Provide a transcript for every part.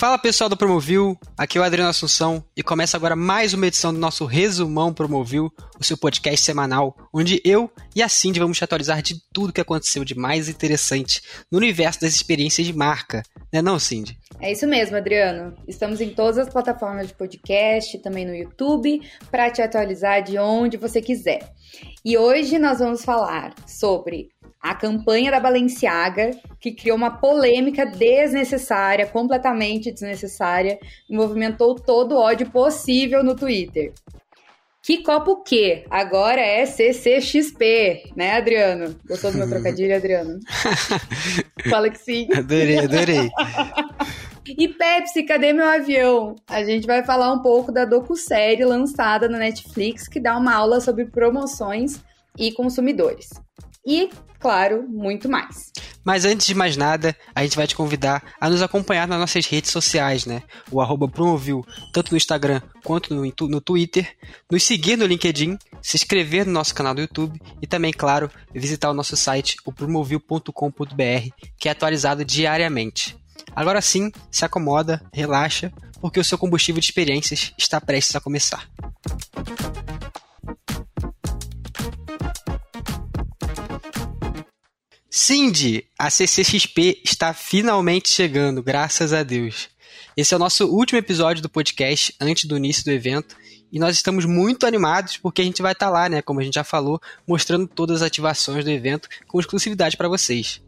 Fala pessoal do Promovil, aqui é o Adriano Assunção e começa agora mais uma edição do nosso Resumão Promovil, o seu podcast semanal, onde eu e a Cindy vamos te atualizar de tudo que aconteceu de mais interessante no universo das experiências de marca. Né não, Cindy? É isso mesmo, Adriano. Estamos em todas as plataformas de podcast, também no YouTube, para te atualizar de onde você quiser. E hoje nós vamos falar sobre a campanha da Balenciaga, que criou uma polêmica desnecessária, completamente desnecessária, e movimentou todo o ódio possível no Twitter. Que copo que? Agora é CCXP, né, Adriano? Gostou do meu trocadilho, Adriano? Fala que sim. Adorei, adorei. E Pepsi, cadê meu avião? A gente vai falar um pouco da docu-série lançada na Netflix que dá uma aula sobre promoções e consumidores. E claro, muito mais. Mas antes de mais nada, a gente vai te convidar a nos acompanhar nas nossas redes sociais, né? O arroba Promovil, tanto no Instagram quanto no, no Twitter, nos seguir no LinkedIn, se inscrever no nosso canal do YouTube e também, claro, visitar o nosso site, o promovil.com.br, que é atualizado diariamente. Agora sim, se acomoda, relaxa, porque o seu combustível de experiências está prestes a começar. Cindy, a CCXP está finalmente chegando, graças a Deus. Esse é o nosso último episódio do podcast antes do início do evento e nós estamos muito animados porque a gente vai estar lá, né, como a gente já falou, mostrando todas as ativações do evento com exclusividade para vocês.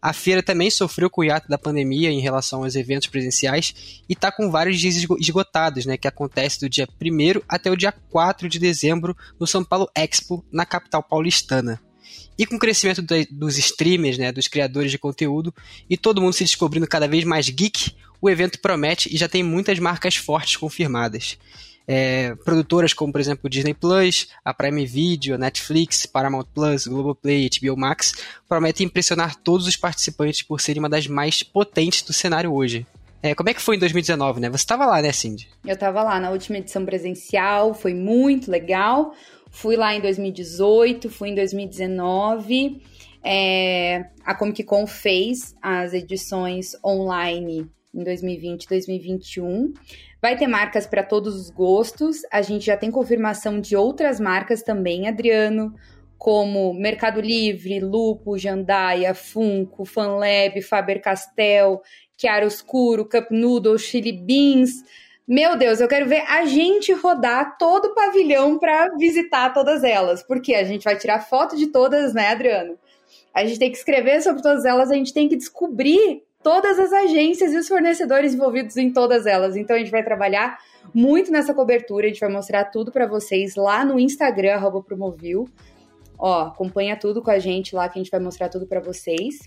A feira também sofreu com o hiato da pandemia em relação aos eventos presenciais e está com vários dias esgotados, né, que acontece do dia 1 até o dia 4 de dezembro no São Paulo Expo, na capital paulistana. E com o crescimento dos streamers, né, dos criadores de conteúdo, e todo mundo se descobrindo cada vez mais geek, o evento promete e já tem muitas marcas fortes confirmadas. É, produtoras como, por exemplo, Disney Plus, a Prime Video, a Netflix, Paramount Plus, Globoplay, HBO Max, prometem impressionar todos os participantes por serem uma das mais potentes do cenário hoje. É, como é que foi em 2019, né? Você estava lá, né, Cindy? Eu estava lá na última edição presencial, foi muito legal. Fui lá em 2018, fui em 2019. É, a Comic Con fez as edições online em 2020 e 2021. Vai ter marcas para todos os gostos. A gente já tem confirmação de outras marcas também, Adriano, como Mercado Livre, Lupo, Jandaia, Funko, Fanlab, Faber-Castell, Chiaroscuro, Cup Noodle, Chili Beans. Meu Deus, eu quero ver a gente rodar todo o pavilhão para visitar todas elas, porque a gente vai tirar foto de todas, né, Adriano? A gente tem que escrever sobre todas elas, a gente tem que descobrir todas as agências e os fornecedores envolvidos em todas elas. Então a gente vai trabalhar muito nessa cobertura, a gente vai mostrar tudo para vocês lá no Instagram @promovil. Ó, acompanha tudo com a gente lá que a gente vai mostrar tudo para vocês.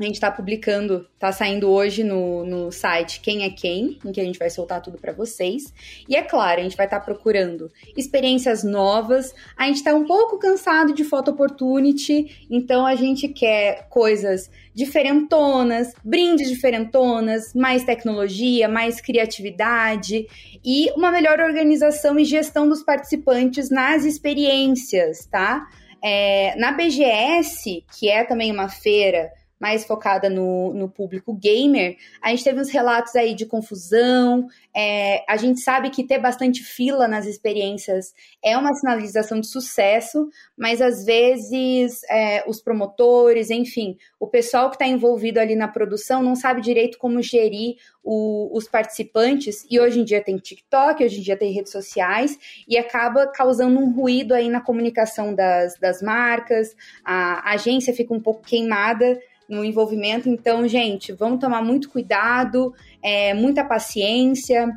A gente está publicando, está saindo hoje no, no site Quem é Quem, em que a gente vai soltar tudo para vocês. E é claro, a gente vai estar tá procurando experiências novas. A gente está um pouco cansado de photo opportunity, então a gente quer coisas diferentonas, brindes diferentonas, mais tecnologia, mais criatividade e uma melhor organização e gestão dos participantes nas experiências, tá? É, na BGS, que é também uma feira mais focada no, no público gamer, a gente teve uns relatos aí de confusão. É, a gente sabe que ter bastante fila nas experiências é uma sinalização de sucesso, mas às vezes é, os promotores, enfim, o pessoal que está envolvido ali na produção não sabe direito como gerir o, os participantes. E hoje em dia tem TikTok, hoje em dia tem redes sociais, e acaba causando um ruído aí na comunicação das, das marcas, a, a agência fica um pouco queimada no envolvimento. Então, gente, vamos tomar muito cuidado, é, muita paciência.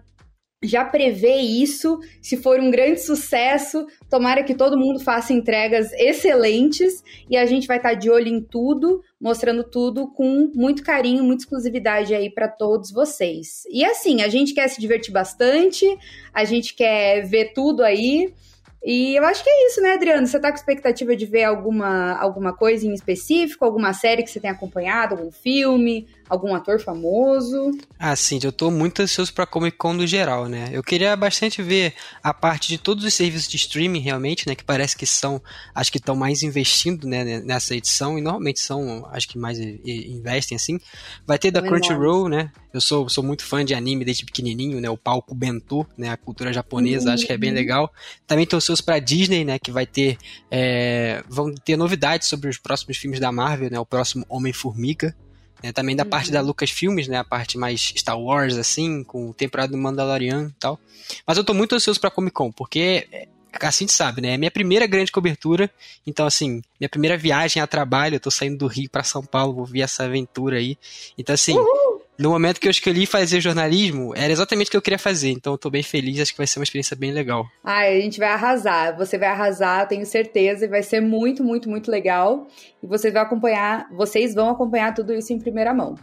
Já prevê isso. Se for um grande sucesso, tomara que todo mundo faça entregas excelentes e a gente vai estar de olho em tudo, mostrando tudo com muito carinho, muita exclusividade aí para todos vocês. E assim, a gente quer se divertir bastante, a gente quer ver tudo aí. E eu acho que é isso, né, Adriano? Você tá com expectativa de ver alguma, alguma coisa em específico? Alguma série que você tenha acompanhado? Algum filme? Algum ator famoso? Ah, sim, eu tô muito ansioso pra Comic Con no geral, né? Eu queria bastante ver a parte de todos os serviços de streaming, realmente, né? Que parece que são, acho que estão mais investindo, né, nessa edição, e normalmente são, acho que mais investem, assim. Vai ter da Crunchyroll, né? Eu sou, sou muito fã de anime desde pequenininho, né? O palco Bento, né? A cultura japonesa, uhum. acho que é bem uhum. legal. Também tô ansioso pra Disney, né? Que vai ter, é, vão ter novidades sobre os próximos filmes da Marvel, né? O próximo Homem-Formiga, né, também da uhum. parte da uhum. Lucas Filmes, né? A parte mais Star Wars, assim, com temporada do Mandalorian e tal. Mas eu tô muito ansioso pra Comic Con, porque é, assim gente sabe, né? É minha primeira grande cobertura. Então, assim, minha primeira viagem a trabalho. Eu tô saindo do Rio para São Paulo, vou ver essa aventura aí. Então, assim, Uhul! No momento que eu escolhi fazer jornalismo, era exatamente o que eu queria fazer. Então, eu tô bem feliz. Acho que vai ser uma experiência bem legal. Ai, a gente vai arrasar. Você vai arrasar, tenho certeza. E vai ser muito, muito, muito legal. E vocês vão acompanhar, vocês vão acompanhar tudo isso em primeira mão.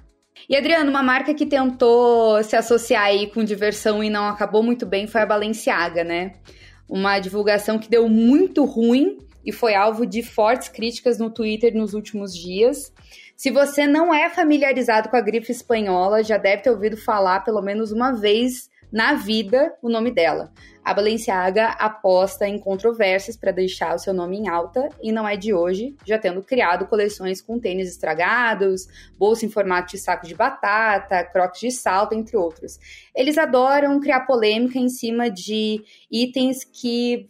E Adriano, uma marca que tentou se associar aí com diversão e não acabou muito bem foi a Balenciaga, né? uma divulgação que deu muito ruim e foi alvo de fortes críticas no Twitter nos últimos dias. Se você não é familiarizado com a grife espanhola, já deve ter ouvido falar pelo menos uma vez na vida o nome dela. A Balenciaga aposta em controvérsias para deixar o seu nome em alta e não é de hoje, já tendo criado coleções com tênis estragados, bolsa em formato de saco de batata, crocs de salto, entre outros. Eles adoram criar polêmica em cima de itens que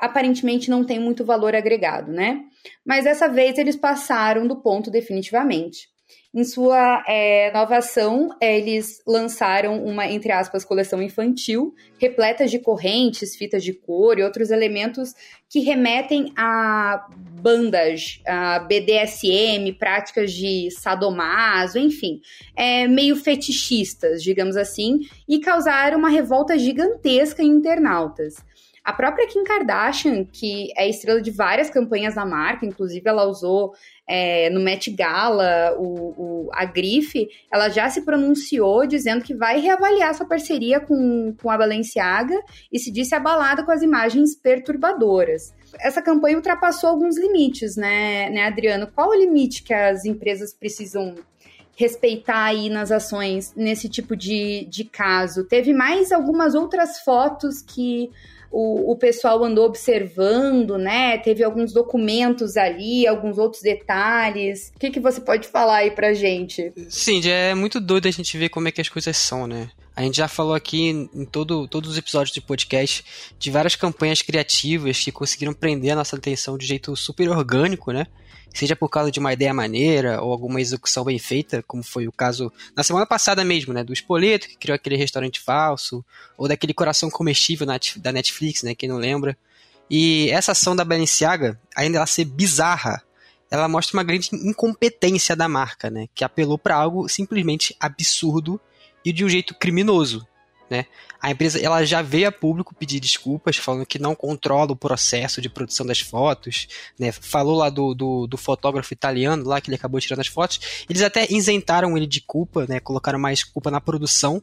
aparentemente não têm muito valor agregado, né? Mas dessa vez eles passaram do ponto definitivamente. Em sua é, nova ação, eles lançaram uma, entre aspas, coleção infantil, repleta de correntes, fitas de cor e outros elementos que remetem a bandas, a BDSM, práticas de sadomaso, enfim, é, meio fetichistas, digamos assim, e causaram uma revolta gigantesca em internautas. A própria Kim Kardashian, que é estrela de várias campanhas da marca, inclusive ela usou é, no Met Gala, o, o, a Grife, ela já se pronunciou dizendo que vai reavaliar sua parceria com, com a Balenciaga e se disse abalada com as imagens perturbadoras. Essa campanha ultrapassou alguns limites, né, né, Adriano? Qual o limite que as empresas precisam respeitar aí nas ações nesse tipo de, de caso? Teve mais algumas outras fotos que o, o pessoal andou observando, né? Teve alguns documentos ali, alguns outros detalhes. O que, que você pode falar aí pra gente? Sim, é muito doido a gente ver como é que as coisas são, né? A gente já falou aqui em todo, todos os episódios de podcast de várias campanhas criativas que conseguiram prender a nossa atenção de jeito super orgânico, né? seja por causa de uma ideia maneira ou alguma execução bem feita, como foi o caso na semana passada mesmo, né, do Espoleto, que criou aquele restaurante falso, ou daquele coração comestível da Netflix, né, quem não lembra. E essa ação da Balenciaga, ainda ela ser bizarra, ela mostra uma grande incompetência da marca, né, que apelou para algo simplesmente absurdo e de um jeito criminoso. Né? A empresa ela já veio a público pedir desculpas, falando que não controla o processo de produção das fotos. Né? Falou lá do, do, do, fotógrafo italiano lá que ele acabou tirando as fotos. Eles até isentaram ele de culpa, né? colocaram mais culpa na produção.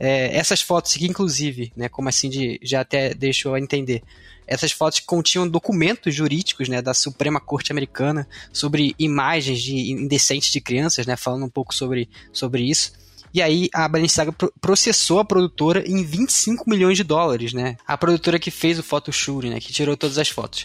É, essas fotos que, inclusive, né, como assim de, já até deixou a entender, essas fotos continham documentos jurídicos né, da Suprema Corte Americana sobre imagens de indecentes de crianças, né, falando um pouco sobre, sobre isso. E aí a Balenciaga processou a produtora em 25 milhões de dólares, né? A produtora que fez o photoshoot, né? Que tirou todas as fotos.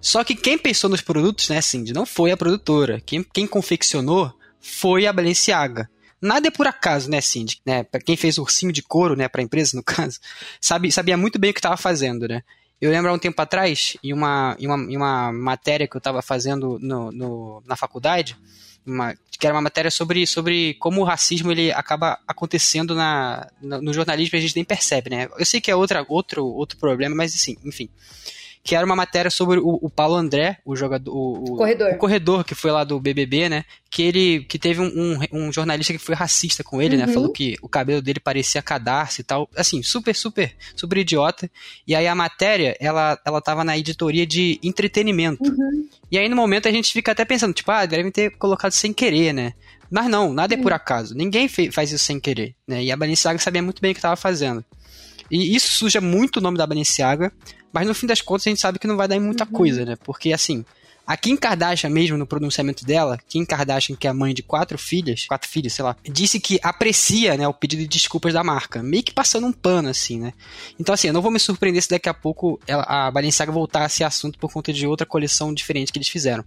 Só que quem pensou nos produtos, né, Cindy, não foi a produtora. Quem, quem confeccionou foi a Balenciaga. Nada é por acaso, né, Cindy? Né, para quem fez ursinho de couro, né, para a empresa, no caso, sabe, sabia muito bem o que estava fazendo, né? Eu lembro há um tempo atrás, em uma, em uma, em uma matéria que eu estava fazendo no, no, na faculdade, uma, que era uma matéria sobre, sobre como o racismo ele acaba acontecendo na, no, no jornalismo e a gente nem percebe, né? Eu sei que é outra, outro, outro problema, mas assim, enfim que era uma matéria sobre o, o Paulo André, o jogador, o, corredor. o corredor que foi lá do BBB, né? Que ele, que teve um, um, um jornalista que foi racista com ele, né? uhum. né? Falou que o cabelo dele parecia cadarço e tal, assim, super, super, super idiota. E aí a matéria, ela, ela tava na editoria de entretenimento. Uhum. E aí no momento a gente fica até pensando, tipo, ah, devem ter colocado sem querer, né? Mas não, nada é por acaso. Ninguém faz isso sem querer, né? E a Balenciaga sabia muito bem o que estava fazendo. E isso suja muito o nome da Balenciaga, mas no fim das contas a gente sabe que não vai dar em muita uhum. coisa, né? Porque assim, a Kim Kardashian mesmo, no pronunciamento dela, Kim Kardashian, que é a mãe de quatro filhas, quatro filhos, sei lá, disse que aprecia, né, o pedido de desculpas da marca, meio que passando um pano, assim, né. Então, assim, eu não vou me surpreender se daqui a pouco ela, a Balenciaga voltar a esse assunto por conta de outra coleção diferente que eles fizeram.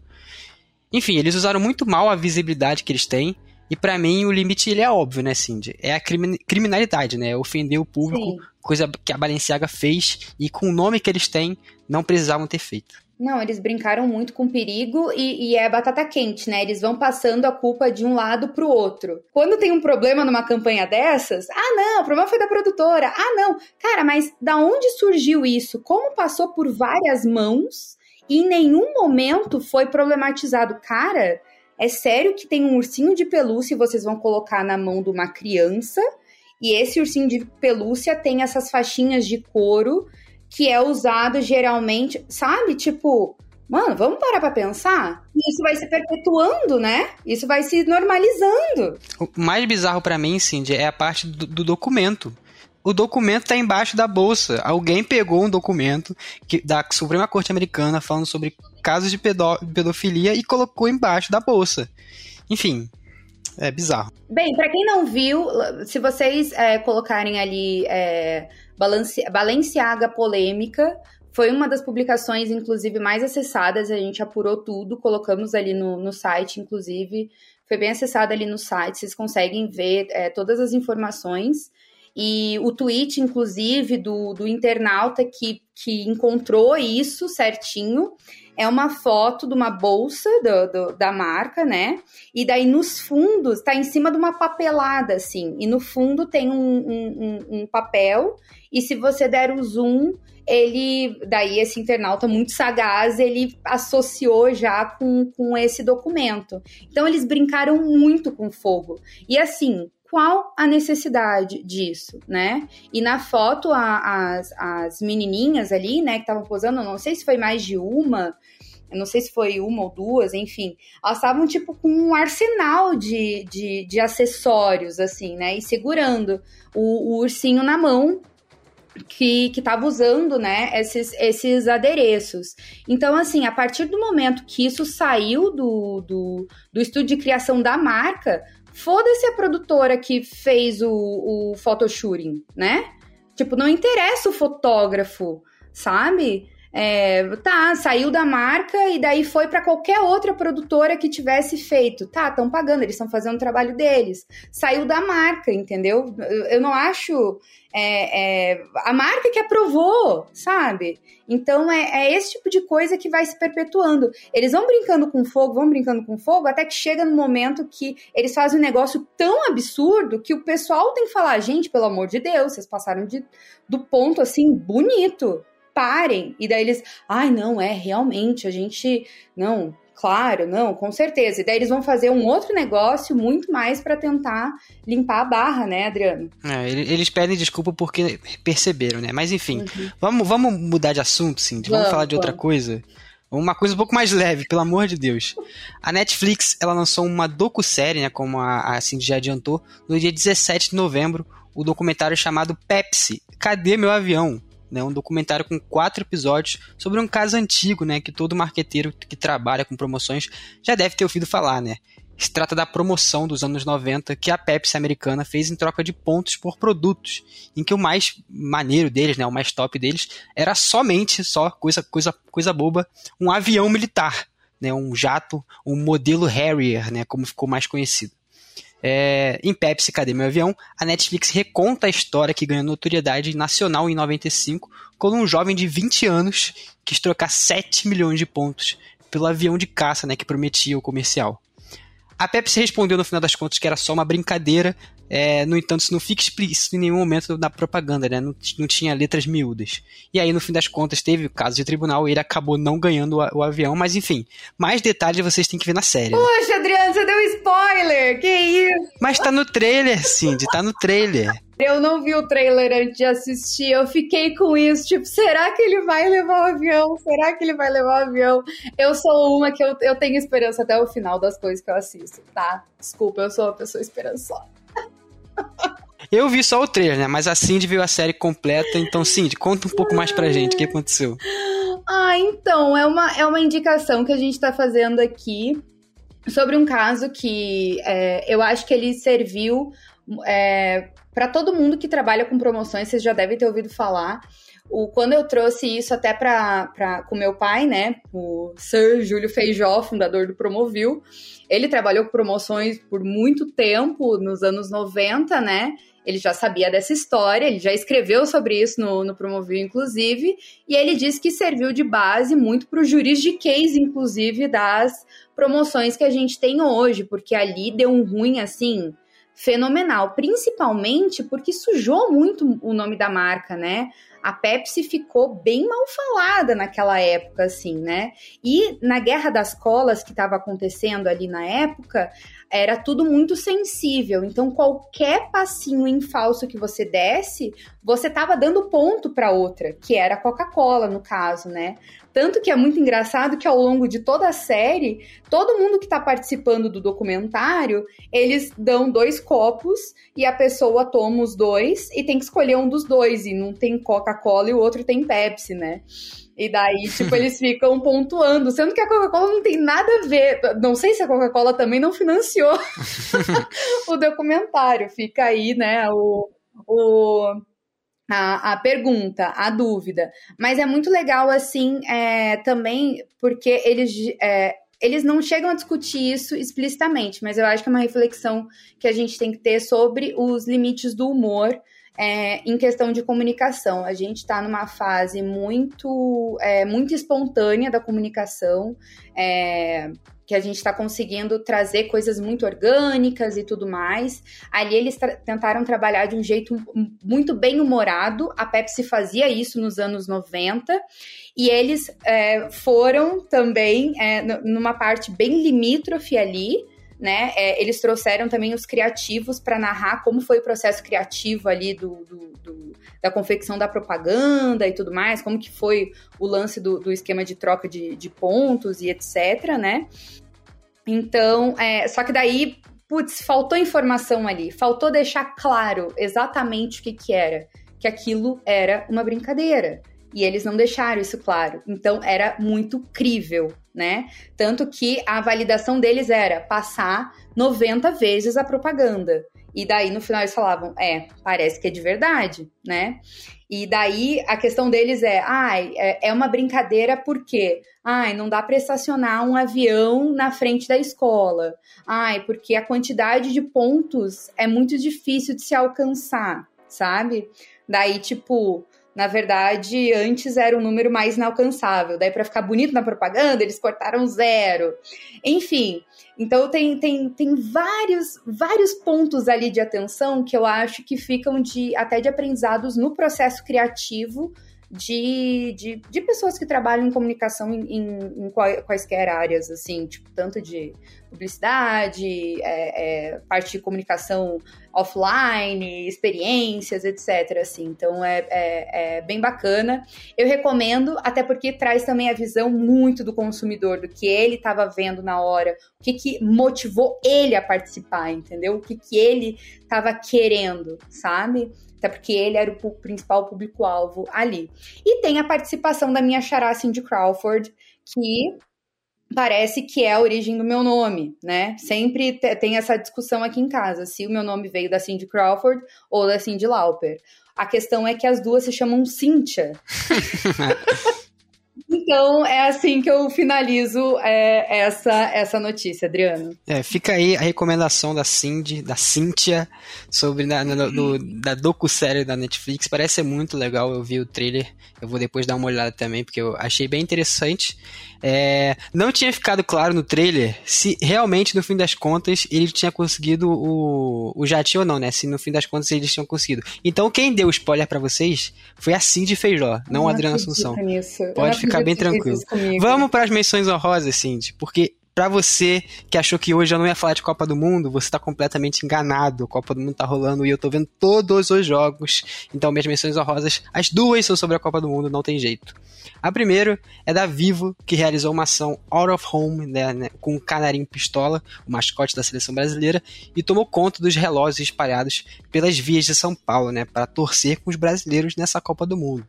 Enfim, eles usaram muito mal a visibilidade que eles têm, e para mim o limite ele é óbvio, né, Cindy? É a criminalidade, né? Ofender o público, Sim. Coisa que a Balenciaga fez e com o nome que eles têm, não precisavam ter feito. Não, eles brincaram muito com perigo e, e, é batata quente, né? Eles vão passando a culpa de um lado pro outro. Quando tem um problema numa campanha dessas, ah, não, o problema foi da produtora. Ah, não. Cara, mas da onde surgiu isso? Como passou por várias mãos e em nenhum momento foi problematizado? Cara, é sério que tem um ursinho de pelúcia e vocês vão colocar na mão de uma criança e esse ursinho de pelúcia tem essas faixinhas de couro que é usado geralmente, sabe? Tipo, mano, vamos parar pra pensar? Isso vai se perpetuando, né? Isso vai se normalizando. O mais bizarro para mim, Cindy, é a parte do, do documento o documento está embaixo da bolsa. Alguém pegou um documento que, da Suprema Corte Americana falando sobre casos de pedo, pedofilia e colocou embaixo da bolsa. Enfim, é bizarro. Bem, para quem não viu, se vocês é, colocarem ali é, Balenciaga Polêmica. Foi uma das publicações, inclusive, mais acessadas. A gente apurou tudo, colocamos ali no, no site, inclusive. Foi bem acessada ali no site. Vocês conseguem ver é, todas as informações. E o tweet, inclusive, do, do internauta que, que encontrou isso certinho é uma foto de uma bolsa do, do, da marca, né? E daí nos fundos, tá em cima de uma papelada, assim. E no fundo tem um, um, um, papel e se você der o zoom, ele, daí esse internauta muito sagaz, ele associou já com, com esse documento. Então eles brincaram muito com fogo. E assim, qual a necessidade disso, né? E na foto, a, as, as menininhas ali, né, que estavam posando, não sei se foi mais de uma, não sei se foi uma ou duas, enfim, elas estavam tipo com um arsenal de, de, de acessórios, assim, né? E segurando o, o ursinho na mão que estava usando, né, esses, esses adereços. Então, assim, a partir do momento que isso saiu do, do, do estúdio de criação da marca, foda-se a produtora que fez o, o photoshooting, né? Tipo, não interessa o fotógrafo, sabe? É, tá, saiu da marca e daí foi para qualquer outra produtora que tivesse feito. Tá, estão pagando, eles estão fazendo o trabalho deles. Saiu da marca, entendeu? Eu não acho. É, é, a marca que aprovou, sabe? Então é, é, esse tipo de coisa que vai se perpetuando. Eles vão brincando com fogo, vão brincando com fogo, até que chega no momento que eles fazem um negócio tão absurdo que o pessoal tem que falar: gente, pelo amor de Deus, vocês passaram de, do ponto assim bonito parem. E daí eles, ai, não, é realmente, a gente, não, claro, não, com certeza. E daí eles vão fazer um outro negócio muito mais para tentar limpar a barra, né, Adriano? É, eles pedem desculpa porque perceberam, né? Mas enfim, uhum. vamos, vamos mudar de assunto, sim. Vamos, vamos falar de outra coisa. Uma coisa um pouco mais leve, pelo amor de Deus. A Netflix, ela lançou uma docu-série, né, como a, a Cindy já adiantou, no dia 17 de novembro, o documentário chamado Pepsi, Cadê Meu Avião? Né, um documentário com quatro episódios sobre um caso antigo, né, que todo marqueteiro que trabalha com promoções já deve ter ouvido falar, né? Se trata da promoção dos anos 90 que a Pepsi americana fez em troca de pontos por produtos, em que o mais maneiro deles, né, o mais top deles, era somente só coisa coisa coisa boba, um avião militar, né, um jato, um modelo Harrier, né, como ficou mais conhecido. É, em Pepsi, Cadê Meu Avião? A Netflix reconta a história que ganhou notoriedade nacional em 95, quando um jovem de 20 anos quis trocar 7 milhões de pontos pelo avião de caça né, que prometia o comercial. A Pepsi respondeu no final das contas que era só uma brincadeira, é, no entanto, isso não fica explícito em nenhum momento na propaganda, né? Não, não, tinha letras miúdas. E aí, no fim das contas, teve o caso de tribunal e ele acabou não ganhando o, o avião, mas enfim, mais detalhes vocês têm que ver na série. Né? Poxa, Adriano, você deu spoiler! Que isso? Mas tá no trailer, Cindy, tá no trailer. Eu não vi o trailer antes de assistir, eu fiquei com isso, tipo, será que ele vai levar o avião? Será que ele vai levar o avião? Eu sou uma que eu, eu tenho esperança até o final das coisas que eu assisto, tá? Desculpa, eu sou uma pessoa esperançosa. Eu vi só o trailer, né? Mas a Cindy viu a série completa. Então, Cindy, conta um pouco mais pra gente o que aconteceu. Ah, então, é uma, é uma indicação que a gente tá fazendo aqui sobre um caso que é, eu acho que ele serviu é, para todo mundo que trabalha com promoções, vocês já devem ter ouvido falar. O, quando eu trouxe isso até para com meu pai, né, o Sir Júlio Feijó, fundador do Promovil, ele trabalhou com promoções por muito tempo, nos anos 90, né? Ele já sabia dessa história, ele já escreveu sobre isso no, no Promovil, inclusive, e ele disse que serviu de base muito para o juridiquês, inclusive, das promoções que a gente tem hoje, porque ali deu um ruim assim fenomenal, principalmente porque sujou muito o nome da marca, né? A Pepsi ficou bem mal falada naquela época, assim, né? E na Guerra das Colas que estava acontecendo ali na época, era tudo muito sensível. Então, qualquer passinho em falso que você desse, você estava dando ponto para outra, que era a Coca-Cola, no caso, né? Tanto que é muito engraçado que ao longo de toda a série, todo mundo que está participando do documentário, eles dão dois copos e a pessoa toma os dois e tem que escolher um dos dois. E não tem Coca-Cola e o outro tem Pepsi, né? E daí, tipo, eles ficam pontuando, sendo que a Coca-Cola não tem nada a ver. Não sei se a Coca-Cola também não financiou o documentário. Fica aí, né, o, o a, a pergunta, a dúvida. Mas é muito legal, assim, é, também, porque eles. É, eles não chegam a discutir isso explicitamente, mas eu acho que é uma reflexão que a gente tem que ter sobre os limites do humor é, em questão de comunicação. A gente está numa fase muito, é, muito espontânea da comunicação. É, que a gente está conseguindo trazer coisas muito orgânicas e tudo mais. Ali eles tra tentaram trabalhar de um jeito muito bem humorado. A Pepsi fazia isso nos anos 90. E eles é, foram também é, numa parte bem limítrofe ali. Né? É, eles trouxeram também os criativos para narrar como foi o processo criativo ali do, do, do, da confecção da propaganda e tudo mais, como que foi o lance do, do esquema de troca de, de pontos e etc, né? Então, é, só que daí, putz, faltou informação ali, faltou deixar claro exatamente o que que era, que aquilo era uma brincadeira. E eles não deixaram isso claro. Então era muito crível, né? Tanto que a validação deles era passar 90 vezes a propaganda. E daí no final eles falavam: é, parece que é de verdade, né? E daí a questão deles é: ai, é, é uma brincadeira porque, ai, não dá para estacionar um avião na frente da escola. Ai, porque a quantidade de pontos é muito difícil de se alcançar, sabe? Daí, tipo, na verdade, antes era um número mais inalcançável. Daí, para ficar bonito na propaganda, eles cortaram zero. Enfim, então tem, tem, tem vários, vários pontos ali de atenção que eu acho que ficam de até de aprendizados no processo criativo de, de, de pessoas que trabalham em comunicação em, em, em quaisquer áreas, assim, tipo, tanto de publicidade, é, é, parte de comunicação offline, experiências, etc. Assim. Então é, é, é, bem bacana. Eu recomendo, até porque traz também a visão muito do consumidor, do que ele estava vendo na hora, o que, que motivou ele a participar, entendeu? O que, que ele estava querendo, sabe? Até porque ele era o principal público-alvo ali. E tem a participação da minha xará Cindy Crawford, que parece que é a origem do meu nome, né? Sempre tem essa discussão aqui em casa, se o meu nome veio da Cindy Crawford ou da Cindy Lauper. A questão é que as duas se chamam Cynthia. Então é assim que eu finalizo é, essa, essa notícia, Adriano. É, fica aí a recomendação da Cindy, da Cynthia, sobre na, na, do, da docu-série da Netflix. Parece ser muito legal, eu vi o trailer, eu vou depois dar uma olhada também, porque eu achei bem interessante. É, não tinha ficado claro no trailer se realmente, no fim das contas, ele tinha conseguido o, o jatinho ou não, né? Se no fim das contas eles tinham conseguido. Então, quem deu spoiler para vocês foi a Cindy Feijó, não, a Adriana Assunção. Nisso. Pode ficar bem tranquilo. Vamos para as menções honrosas, Cindy, porque Para você que achou que hoje eu não ia falar de Copa do Mundo, você tá completamente enganado. A Copa do Mundo tá rolando e eu tô vendo todos os jogos. Então, minhas menções honrosas, as duas são sobre a Copa do Mundo, não tem jeito. A primeira é da Vivo, que realizou uma ação out of home né, né, com um canarinho pistola, o mascote da seleção brasileira, e tomou conta dos relógios espalhados pelas vias de São Paulo, né, para torcer com os brasileiros nessa Copa do Mundo.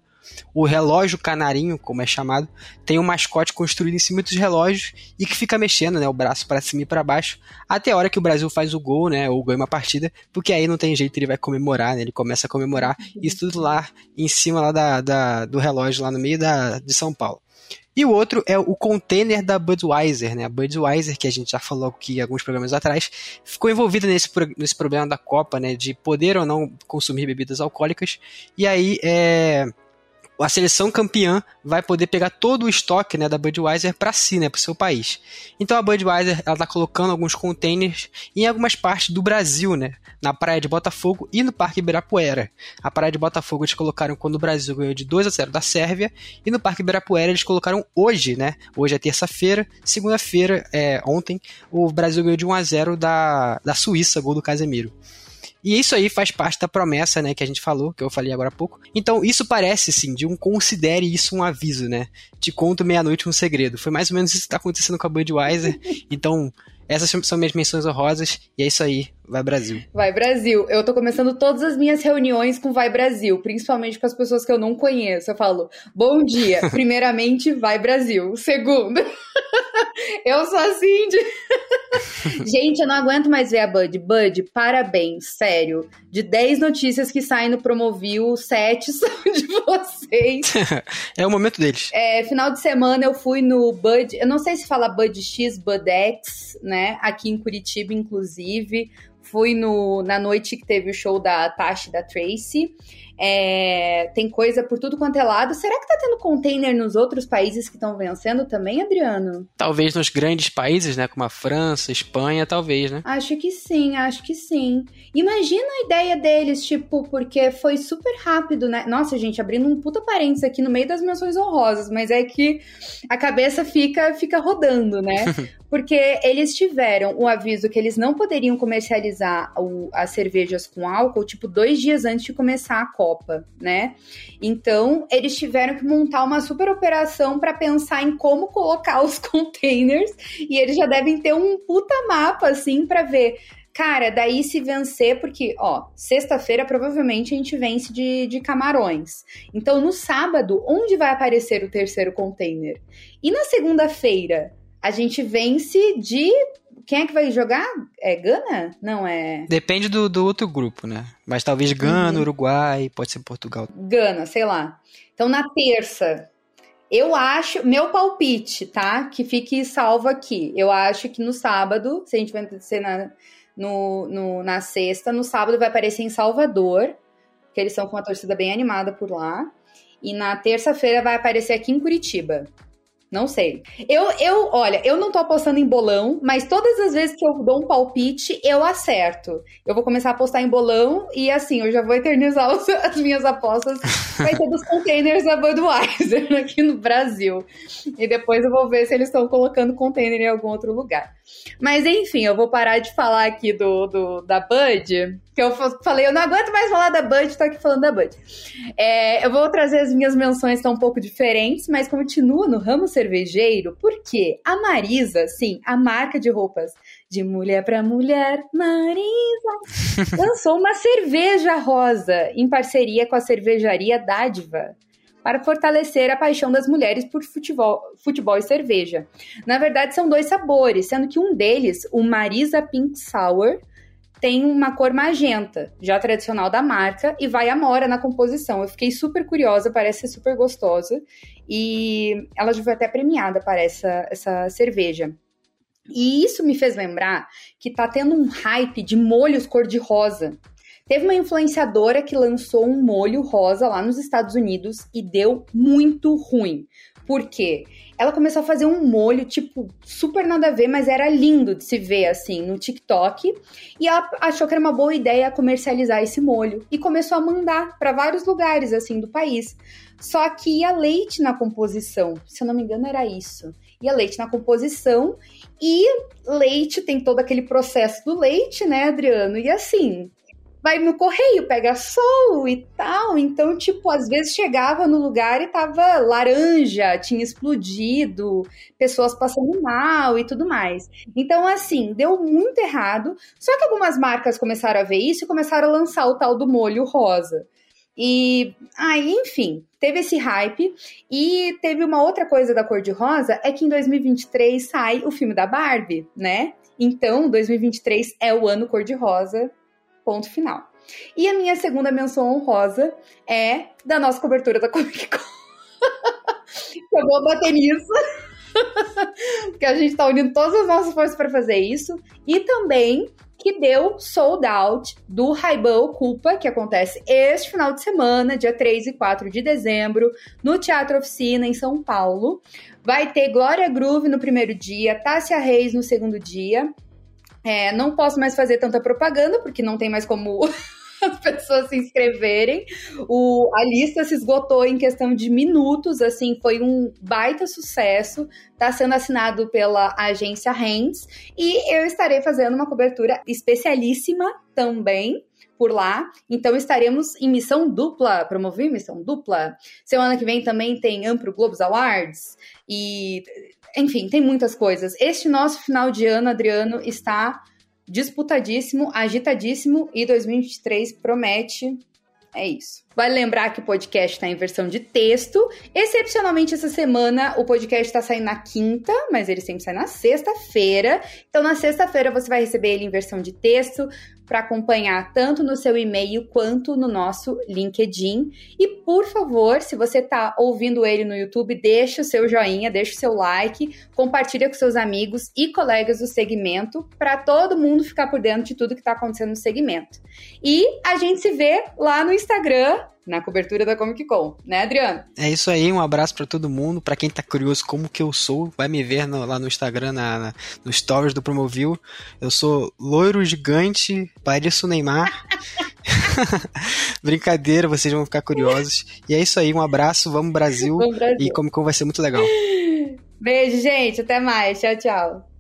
O relógio canarinho, como é chamado, tem um mascote construído em cima dos relógios e que fica mexendo, né, o braço para cima e para baixo, até a hora que o Brasil faz o gol, né, ou ganha uma partida, porque aí não tem jeito, ele vai comemorar, né, ele começa a comemorar, isso tudo lá em cima lá da, da do relógio, lá no meio da, de São Paulo. E o outro é o container da Budweiser, né? A Budweiser, que a gente já falou aqui alguns programas atrás, ficou envolvida nesse, nesse problema da Copa, né? De poder ou não consumir bebidas alcoólicas. E aí, é a seleção campeã vai poder pegar todo o estoque né, da Budweiser para si, né, para o seu país. Então a Budweiser está colocando alguns containers em algumas partes do Brasil, né, na praia de Botafogo e no Parque Ibirapuera. A praia de Botafogo eles colocaram quando o Brasil ganhou de 2 a 0 da Sérvia e no Parque Ibirapuera eles colocaram hoje, né? Hoje é terça-feira, segunda-feira, é, ontem, o Brasil ganhou de 1 a 0 da, da Suíça, gol do Casemiro. E isso aí faz parte da promessa, né, que a gente falou, que eu falei agora há pouco. Então, isso parece, sim, de um considere isso um aviso, né? Te conto meia-noite um segredo. Foi mais ou menos isso que está acontecendo com a Budweiser. Então, essas são minhas menções honrosas e é isso aí. Vai Brasil. Vai Brasil. Eu tô começando todas as minhas reuniões com Vai Brasil, principalmente com as pessoas que eu não conheço. Eu falo, bom dia. Primeiramente, vai Brasil. Segundo, eu sou assim de. Gente, eu não aguento mais ver a Bud. Bud, parabéns, sério. De 10 notícias que saem no Promovil, 7 são de vocês. é o momento deles. É, final de semana eu fui no Bud, eu não sei se fala Bud X, Bud X, né? Aqui em Curitiba, inclusive. Fui no, na noite que teve o show da Tashi da Tracy. É, tem coisa por tudo quanto é lado. Será que tá tendo container nos outros países que estão vencendo também, Adriano? Talvez nos grandes países, né? Como a França, Espanha, talvez, né? Acho que sim, acho que sim. Imagina a ideia deles, tipo, porque foi super rápido, né? Nossa, gente, abrindo um puta parênteses aqui no meio das menções honrosas, mas é que a cabeça fica, fica rodando, né? porque eles tiveram o aviso que eles não poderiam comercializar o, as cervejas com álcool, tipo, dois dias antes de começar a Copa, né? Então, eles tiveram que montar uma super operação para pensar em como colocar os containers, e eles já devem ter um puta mapa, assim, para ver Cara, daí se vencer, porque, ó, sexta-feira provavelmente a gente vence de, de camarões. Então, no sábado, onde vai aparecer o terceiro container? E na segunda-feira, a gente vence de. Quem é que vai jogar? É Gana? Não é. Depende do, do outro grupo, né? Mas talvez Gana, uhum. Uruguai, pode ser Portugal. Gana, sei lá. Então na terça, eu acho, meu palpite, tá? Que fique salvo aqui. Eu acho que no sábado, se a gente vai ser na, no, no, na sexta, no sábado vai aparecer em Salvador, que eles são com uma torcida bem animada por lá. E na terça-feira vai aparecer aqui em Curitiba. Não sei. Eu, eu, olha, eu não tô apostando em bolão, mas todas as vezes que eu dou um palpite, eu acerto. Eu vou começar a apostar em bolão e assim, eu já vou eternizar os, as minhas apostas. Vai ter dos containers da Budweiser aqui no Brasil. E depois eu vou ver se eles estão colocando container em algum outro lugar. Mas enfim, eu vou parar de falar aqui do, do da Bud, que eu falei, eu não aguento mais falar da Bud, tô aqui falando da Bud. É, eu vou trazer as minhas menções, estão um pouco diferentes, mas continua no ramo cervejeiro, porque a Marisa, sim, a marca de roupas de mulher para mulher, Marisa, lançou uma cerveja rosa em parceria com a cervejaria Dádiva para fortalecer a paixão das mulheres por futebol, futebol e cerveja. Na verdade, são dois sabores, sendo que um deles, o Marisa Pink Sour, tem uma cor magenta, já tradicional da marca, e vai amora na composição. Eu fiquei super curiosa, parece ser super gostosa. E ela já foi até premiada para essa, essa cerveja. E isso me fez lembrar que tá tendo um hype de molhos cor-de-rosa. Teve uma influenciadora que lançou um molho rosa lá nos Estados Unidos e deu muito ruim. Por quê? Ela começou a fazer um molho, tipo, super nada a ver, mas era lindo de se ver, assim, no TikTok. E ela achou que era uma boa ideia comercializar esse molho. E começou a mandar para vários lugares, assim, do país. Só que ia leite na composição. Se eu não me engano, era isso. ia leite na composição. E leite tem todo aquele processo do leite, né, Adriano? E assim, vai no correio, pega sol e tal. Então, tipo, às vezes chegava no lugar e tava laranja, tinha explodido, pessoas passando mal e tudo mais. Então, assim, deu muito errado. Só que algumas marcas começaram a ver isso e começaram a lançar o tal do molho rosa. E aí, enfim, teve esse hype. E teve uma outra coisa da cor de rosa: é que em 2023 sai o filme da Barbie, né? Então, 2023 é o ano cor-de-rosa Ponto final. E a minha segunda menção honrosa é da nossa cobertura da Comic Con. eu vou bater nisso. Porque a gente está unindo todas as nossas forças para fazer isso. E também que deu sold out do Raibão Culpa, que acontece este final de semana, dia 3 e 4 de dezembro, no Teatro Oficina, em São Paulo. Vai ter Glória Groove no primeiro dia, Tássia Reis no segundo dia é, não posso mais fazer tanta propaganda, porque não tem mais como as pessoas se inscreverem. O, a lista se esgotou em questão de minutos, assim, foi um baita sucesso. Está sendo assinado pela agência Hands e eu estarei fazendo uma cobertura especialíssima também por lá. Então estaremos em missão dupla, promover missão dupla. Semana que vem também tem Ampro Globos Awards e enfim, tem muitas coisas. Este nosso final de ano, Adriano, está disputadíssimo, agitadíssimo e 2023 promete. É isso. Vale lembrar que o podcast está em versão de texto. Excepcionalmente, essa semana, o podcast está saindo na quinta, mas ele sempre sai na sexta-feira. Então, na sexta-feira, você vai receber ele em versão de texto para acompanhar tanto no seu e-mail quanto no nosso LinkedIn. E por favor, se você está ouvindo ele no YouTube, deixa o seu joinha, deixa o seu like, compartilha com seus amigos e colegas do segmento para todo mundo ficar por dentro de tudo que está acontecendo no segmento. E a gente se vê lá no Instagram na cobertura da Comic Con, né, Adriano? É isso aí, um abraço para todo mundo. Para quem tá curioso como que eu sou, vai me ver no, lá no Instagram, na, na, no Stories do Promovil. Eu sou loiro gigante, pareço Neymar. Brincadeira, vocês vão ficar curiosos. E é isso aí, um abraço, vamos Brasil. Vamos Brasil. E Comic Con vai ser muito legal. Beijo, gente, até mais. Tchau, tchau.